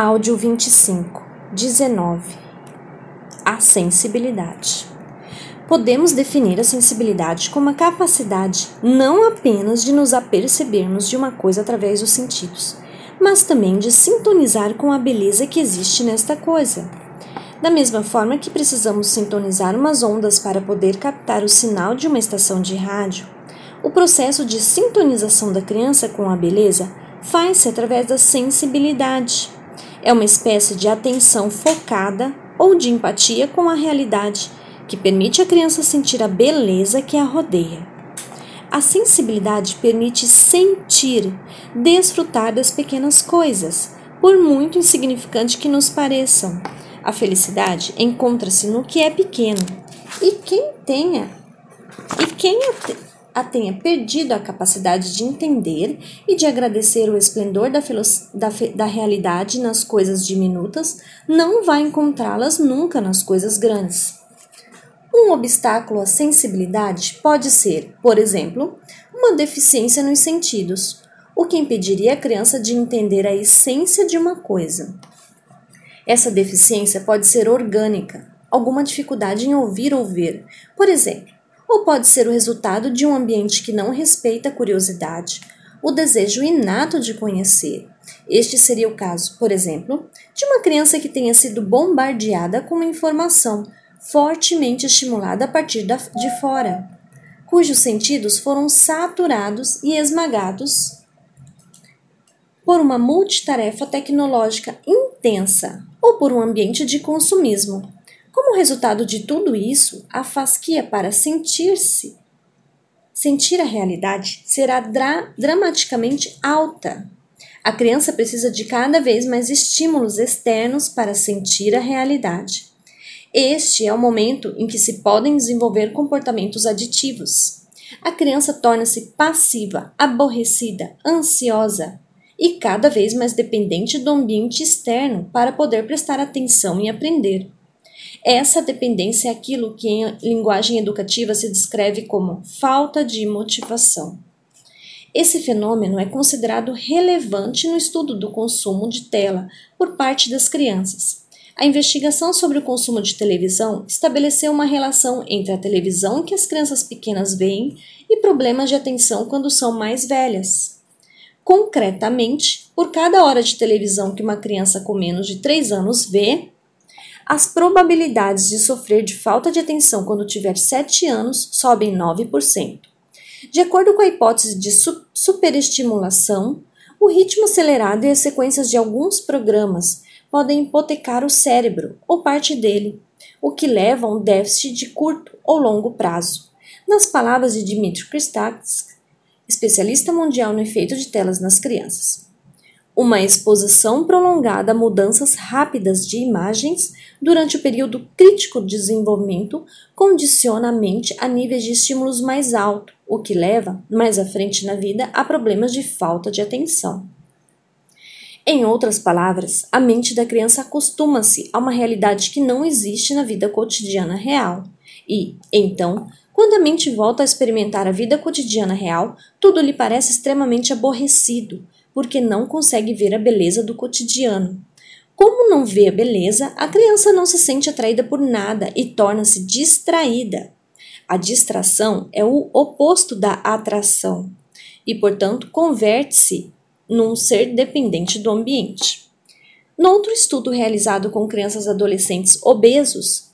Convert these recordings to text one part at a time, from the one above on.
Áudio 25, 19 A sensibilidade. Podemos definir a sensibilidade como a capacidade não apenas de nos apercebermos de uma coisa através dos sentidos, mas também de sintonizar com a beleza que existe nesta coisa. Da mesma forma que precisamos sintonizar umas ondas para poder captar o sinal de uma estação de rádio, o processo de sintonização da criança com a beleza faz-se através da sensibilidade. É uma espécie de atenção focada ou de empatia com a realidade que permite à criança sentir a beleza que a rodeia. A sensibilidade permite sentir, desfrutar das pequenas coisas, por muito insignificante que nos pareçam. A felicidade encontra-se no que é pequeno. E quem tenha e quem tenha perdido a capacidade de entender e de agradecer o esplendor da, da, da realidade nas coisas diminutas, não vai encontrá-las nunca nas coisas grandes. Um obstáculo à sensibilidade pode ser, por exemplo, uma deficiência nos sentidos, o que impediria a criança de entender a essência de uma coisa. Essa deficiência pode ser orgânica, alguma dificuldade em ouvir ou ver, por exemplo, ou pode ser o resultado de um ambiente que não respeita a curiosidade, o desejo inato de conhecer. Este seria o caso, por exemplo, de uma criança que tenha sido bombardeada com uma informação fortemente estimulada a partir de fora, cujos sentidos foram saturados e esmagados por uma multitarefa tecnológica intensa ou por um ambiente de consumismo. Como resultado de tudo isso, a fasquia para sentir-se, sentir a realidade, será dra dramaticamente alta. A criança precisa de cada vez mais estímulos externos para sentir a realidade. Este é o momento em que se podem desenvolver comportamentos aditivos. A criança torna-se passiva, aborrecida, ansiosa e cada vez mais dependente do ambiente externo para poder prestar atenção e aprender. Essa dependência é aquilo que em linguagem educativa se descreve como falta de motivação. Esse fenômeno é considerado relevante no estudo do consumo de tela por parte das crianças. A investigação sobre o consumo de televisão estabeleceu uma relação entre a televisão que as crianças pequenas veem e problemas de atenção quando são mais velhas. Concretamente, por cada hora de televisão que uma criança com menos de 3 anos vê, as probabilidades de sofrer de falta de atenção quando tiver 7 anos sobem 9%. De acordo com a hipótese de su superestimulação, o ritmo acelerado e as sequências de alguns programas podem hipotecar o cérebro ou parte dele, o que leva a um déficit de curto ou longo prazo. Nas palavras de Dmitry Kristaksky, especialista mundial no efeito de telas nas crianças. Uma exposição prolongada a mudanças rápidas de imagens durante o período crítico de desenvolvimento condiciona a mente a níveis de estímulos mais altos, o que leva, mais à frente na vida, a problemas de falta de atenção. Em outras palavras, a mente da criança acostuma-se a uma realidade que não existe na vida cotidiana real. E, então, quando a mente volta a experimentar a vida cotidiana real, tudo lhe parece extremamente aborrecido, porque não consegue ver a beleza do cotidiano. Como não vê a beleza, a criança não se sente atraída por nada e torna-se distraída. A distração é o oposto da atração e, portanto, converte-se num ser dependente do ambiente. Noutro estudo realizado com crianças e adolescentes obesos,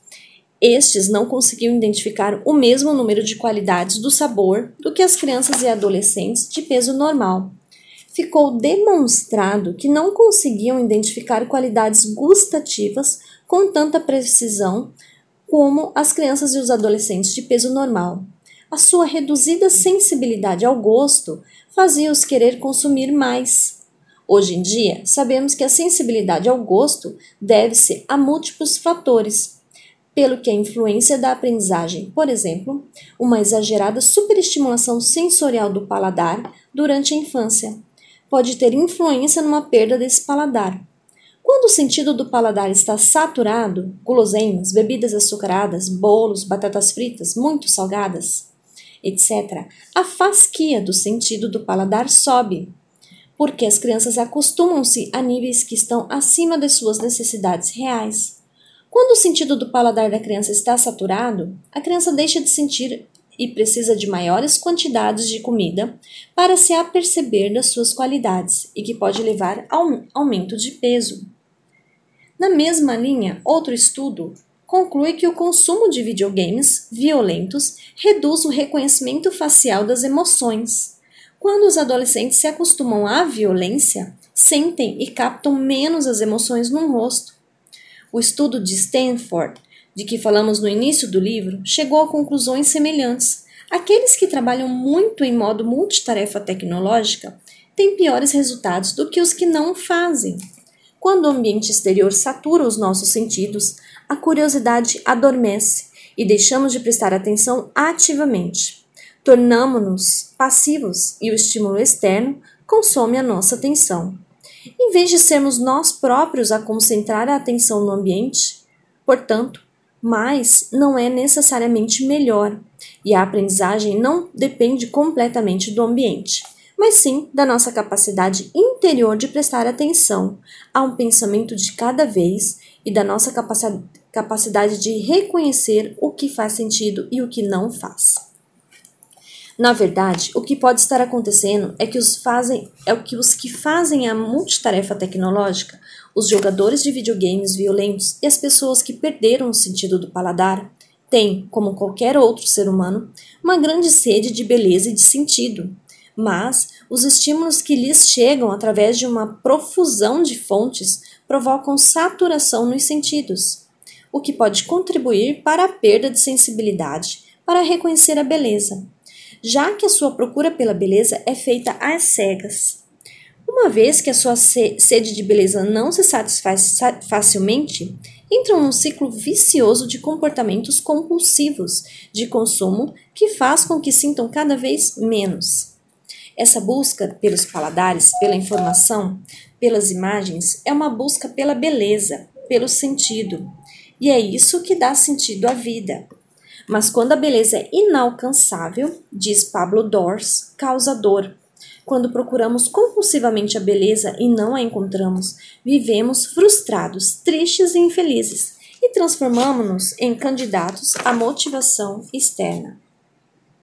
estes não conseguiam identificar o mesmo número de qualidades do sabor do que as crianças e adolescentes de peso normal ficou demonstrado que não conseguiam identificar qualidades gustativas com tanta precisão como as crianças e os adolescentes de peso normal. A sua reduzida sensibilidade ao gosto fazia-os querer consumir mais. Hoje em dia, sabemos que a sensibilidade ao gosto deve-se a múltiplos fatores, pelo que a influência da aprendizagem, por exemplo, uma exagerada superestimulação sensorial do paladar durante a infância, pode ter influência numa perda desse paladar. Quando o sentido do paladar está saturado, guloseimas, bebidas açucaradas, bolos, batatas fritas, muito salgadas, etc., a fasquia do sentido do paladar sobe. porque as crianças acostumam-se a níveis que estão acima de suas necessidades reais. Quando o sentido do paladar da criança está saturado, a criança deixa de sentir e precisa de maiores quantidades de comida para se aperceber das suas qualidades e que pode levar ao aumento de peso. Na mesma linha, outro estudo conclui que o consumo de videogames violentos reduz o reconhecimento facial das emoções. Quando os adolescentes se acostumam à violência, sentem e captam menos as emoções no rosto. O estudo de Stanford, de que falamos no início do livro, chegou a conclusões semelhantes. Aqueles que trabalham muito em modo multitarefa tecnológica têm piores resultados do que os que não fazem. Quando o ambiente exterior satura os nossos sentidos, a curiosidade adormece e deixamos de prestar atenção ativamente. Tornamos-nos passivos e o estímulo externo consome a nossa atenção. Em vez de sermos nós próprios a concentrar a atenção no ambiente, portanto, mais não é necessariamente melhor, e a aprendizagem não depende completamente do ambiente mas sim da nossa capacidade interior de prestar atenção a um pensamento de cada vez e da nossa capacidade de reconhecer o que faz sentido e o que não faz. Na verdade, o que pode estar acontecendo é que os fazem é o que os que fazem a multitarefa tecnológica, os jogadores de videogames violentos e as pessoas que perderam o sentido do paladar, têm, como qualquer outro ser humano, uma grande sede de beleza e de sentido, mas os estímulos que lhes chegam através de uma profusão de fontes provocam saturação nos sentidos, o que pode contribuir para a perda de sensibilidade para reconhecer a beleza, já que a sua procura pela beleza é feita às cegas. Uma vez que a sua sede de beleza não se satisfaz facilmente, entram num ciclo vicioso de comportamentos compulsivos de consumo que faz com que sintam cada vez menos. Essa busca pelos paladares, pela informação, pelas imagens, é uma busca pela beleza, pelo sentido. E é isso que dá sentido à vida. Mas quando a beleza é inalcançável, diz Pablo Dors, causa dor. Quando procuramos compulsivamente a beleza e não a encontramos, vivemos frustrados, tristes e infelizes e transformamos-nos em candidatos à motivação externa.